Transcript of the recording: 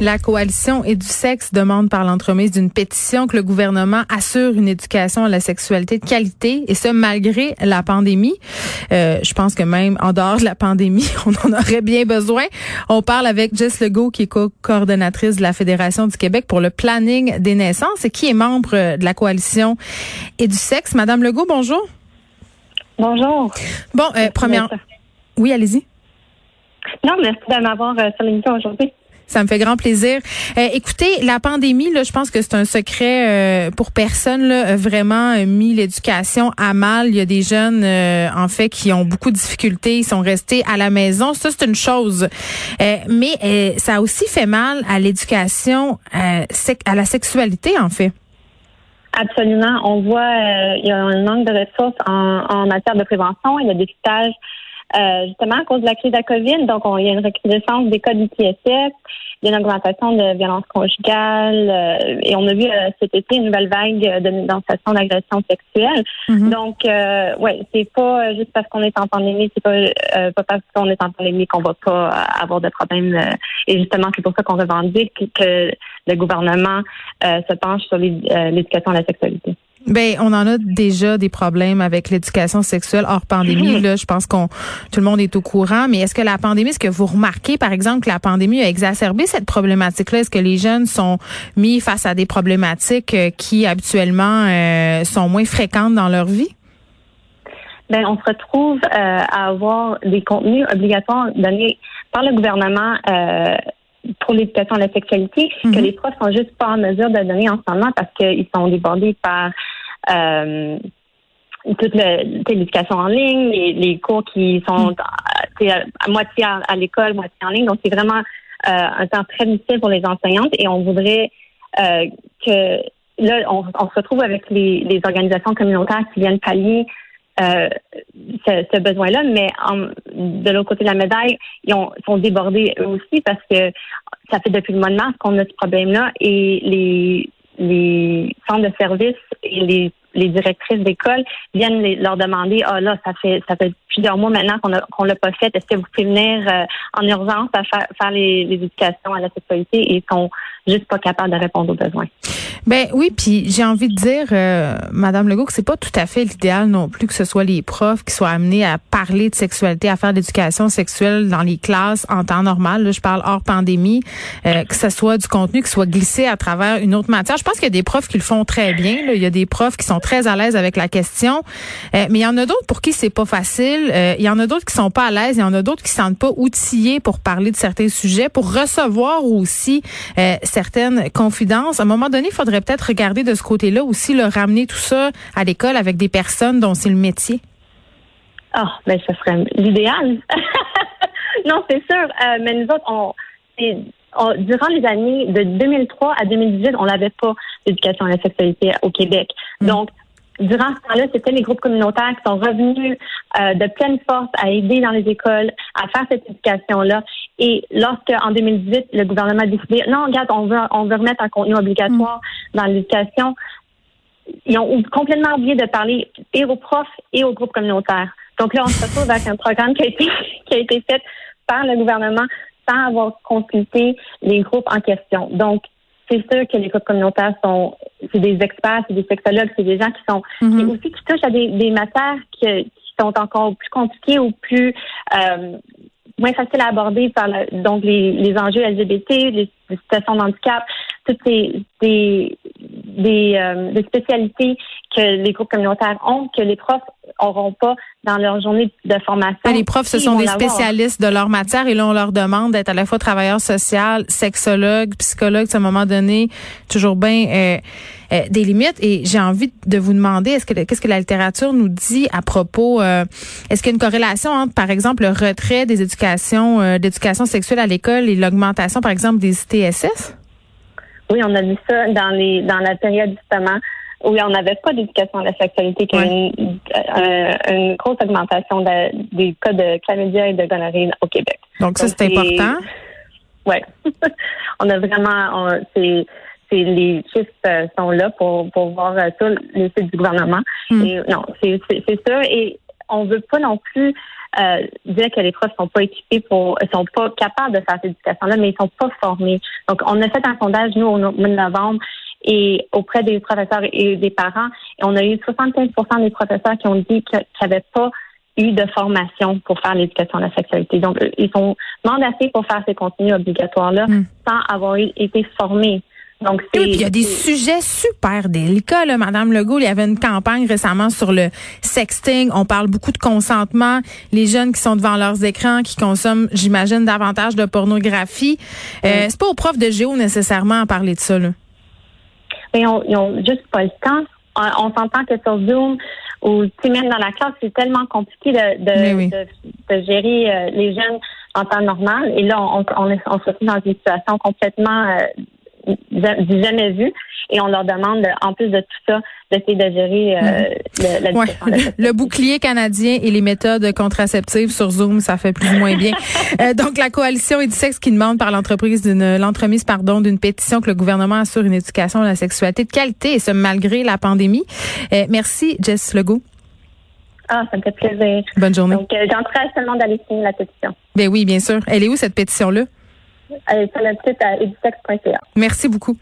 La coalition et du sexe demande par l'entremise d'une pétition que le gouvernement assure une éducation à la sexualité de qualité et ce malgré la pandémie. Euh, je pense que même en dehors de la pandémie, on en aurait bien besoin. On parle avec Jess Legault qui est co-coordonnatrice de la Fédération du Québec pour le planning des naissances et qui est membre de la coalition et du sexe. Madame Legault, bonjour. Bonjour. Bon, euh, première. Oui, allez-y. Non, merci de m'avoir euh, sur l'émission aujourd'hui. Ça me fait grand plaisir. Euh, écoutez, la pandémie, là, je pense que c'est un secret euh, pour personne. Là, vraiment euh, mis l'éducation à mal. Il y a des jeunes, en fait, qui ont beaucoup de difficultés. Ils sont restés à la maison. Ça, c'est une chose. mais ça a aussi fait mal à l'éducation, à la sexualité, en fait. Absolument. On voit, il y a un manque de ressources en, en matière de prévention et de dépistage euh, justement à cause de la crise de la COVID. Donc, il y a une recrudescence des cas d'ITSS, il y a une augmentation de violence conjugale euh, et on a vu euh, cet été une nouvelle vague de dénonciation d'agression sexuelle. Mm-hmm. Donc, ouais, c'est pas juste parce qu'on est en pandémie, c'est pas, pas parce qu'on est en pandémie qu'on va pas avoir de problèmes. et justement, c'est pour ça qu'on revendique que le gouvernement se penche sur l'éducation à la sexualité. Ben, on en a déjà des problèmes avec l'éducation sexuelle hors pandémie. Là, je pense qu'on tout le monde est au courant. Mais est-ce que la pandémie, est-ce que vous remarquez, par exemple, que la pandémie a exacerbé cette problématique-là? Est-ce que les jeunes sont mis face à des problématiques euh, qui habituellement euh, sont moins fréquentes dans leur vie? Ben, on se retrouve euh, à avoir des contenus obligatoires donnés par le gouvernement pour l'éducation à la sexualité que mhm. les profs sont juste pas en mesure de donner en ce moment parce qu'ils sont débordés par euh, toute l'éducation en ligne, les, cours qui sont mhm. à, moitié à, l'école, moitié en ligne. Donc, c'est vraiment euh, un temps très difficile pour les enseignantes et on voudrait euh, que là, on, on, se retrouve avec les, les organisations communautaires qui viennent pallier euh, ce, besoin-là, mais de l'autre côté de la médaille, ils ont, sont débordés eux aussi parce que ça fait depuis le mois de mars qu'on a ce problème-là et les, les centres de services et les, les directrices d'école viennent leur demander ah là ça fait ça fait plusieurs mois maintenant qu'on qu'on l'a pas fait. Est-ce que vous pouvez venir euh, en urgence à faire, faire les, les, éducations à la sexualité et sont juste pas capables de répondre aux besoins. Ben oui, puis j'ai envie de dire, euh, Madame Legault, que c'est pas tout à fait l'idéal non plus que ce soit les profs qui soient amenés à parler de sexualité, à faire de l'éducation sexuelle dans les classes en temps normal. Là, je parle hors pandémie, euh, que ce soit du contenu qui soit glissé à travers une autre matière. Je pense qu'il y a des profs qui le font très bien. Là. Il y a des profs qui sont très à l'aise avec la question, euh, mais il y en a d'autres pour qui c'est pas facile. Euh, il y en a d'autres qui sont pas à l'aise. Il y en a d'autres qui se sentent pas outillés pour parler de certains sujets, pour recevoir aussi certaines confidences. À un moment donné, il faudrait peut-être regarder de ce côté-là aussi, le ramener tout ça à l'école avec des personnes dont c'est le métier. Ah, oh, ben ça serait l'idéal. non, c'est sûr. Euh, mais nous autres, on, durant les années de 2003 à 2018, on n'avait pas d'éducation à la sexualité au Québec. Mm. Donc, durant ce temps-là, c'était les groupes communautaires qui sont revenus euh, de pleine force à aider dans les écoles, à faire cette éducation-là. Et lorsque, en 2018, le gouvernement a décidé, non, regarde, on veut, on veut remettre un contenu obligatoire mm. dans l'éducation, ils ont complètement oublié de parler et aux profs et aux groupes communautaires. Donc là, on se retrouve avec un programme qui a été, qui a été fait par le gouvernement sans avoir consulté les groupes en question. Donc, c'est sûr que les groupes communautaires sont, c'est des experts, c'est des sexologues, c'est des gens qui sont, mm aussi qui touchent à des, des matières qui, sont encore plus compliquées ou plus euh, moins faciles à aborder par donc les, les enjeux LGBT, les, situations d'handicap, toutes ces des, des, euh, des spécialités que les groupes communautaires ont, que les profs auront pas dans leur journée de formation. Les profs, ce sont des spécialistes de leur matière et là, on leur demande d'être à la fois travailleur social, sexologue, psychologue, à un moment donné, toujours bien euh, euh, des limites. Et j'ai envie de vous demander, est-ce que qu'est-ce que la littérature nous dit à propos euh, Est-ce qu'il y a une corrélation entre, par exemple, le retrait des éducations d'éducation sexuelle à l'école et l'augmentation, par exemple, des Oui, on a vu ça dans les dans la période justement oui, on n'avait pas d'éducation à la sexualité, qui une, euh, une, grosse augmentation des cas de chlamydia et de gonorrhée au Québec. Donc, ça, c'est important. Oui. on a vraiment, c'est, les chiffres euh, sont là pour, pour voir euh, sur les sites du gouvernement. Hmm. Et non, c'est, c'est, sûr. Et on veut pas non plus euh, dire que les profs sont pas équipés pour, sont pas capables de faire cette éducation-là, mais ils sont pas formés. Donc, on a fait un sondage, nous, au mois de novembre, et auprès des professeurs et des parents, et on a eu 75% des professeurs qui ont dit qu'ils n'avaient pas eu de formation pour faire l'éducation à la sexualité. Donc, ils sont mandatés pour faire ces contenus obligatoires-là hmm. sans avoir été formés. Donc, oui, puis il y a des sujets super délicats, là, Madame Legault. Il y avait une campagne récemment sur le sexting. On parle beaucoup de consentement. Les jeunes qui sont devant leurs écrans, qui consomment, j'imagine, davantage de pornographie. Euh, c'est pas aux profs de géo nécessairement à parler de ça, là. Mais ils ont juste pas le temps. On, s'entend que sur Zoom ou même dans la classe, c'est tellement compliqué de, de, gérer euh, les jeunes en temps normal. Et là, on, on, on se retrouve dans une situation complètement euh, du jamais vu. Et on leur demande, en plus de tout ça, d'essayer de gérer euh, le, la le bouclier canadien et les méthodes contraceptives sur Zoom, ça fait plus ou moins bien. euh, donc, la coalition Edisex qui demande par l'entreprise d'une l'entremise pardon d'une pétition que le gouvernement assure une éducation à la sexualité de qualité, et ce malgré la pandémie. Euh, merci, Jess Legault. Ah, ça me fait plaisir. Bonne journée. Donc, j'encourage seulement d'aller signer la pétition. Ben oui, bien sûr. Elle est où cette pétition-là? Elle est sur le site à Merci beaucoup.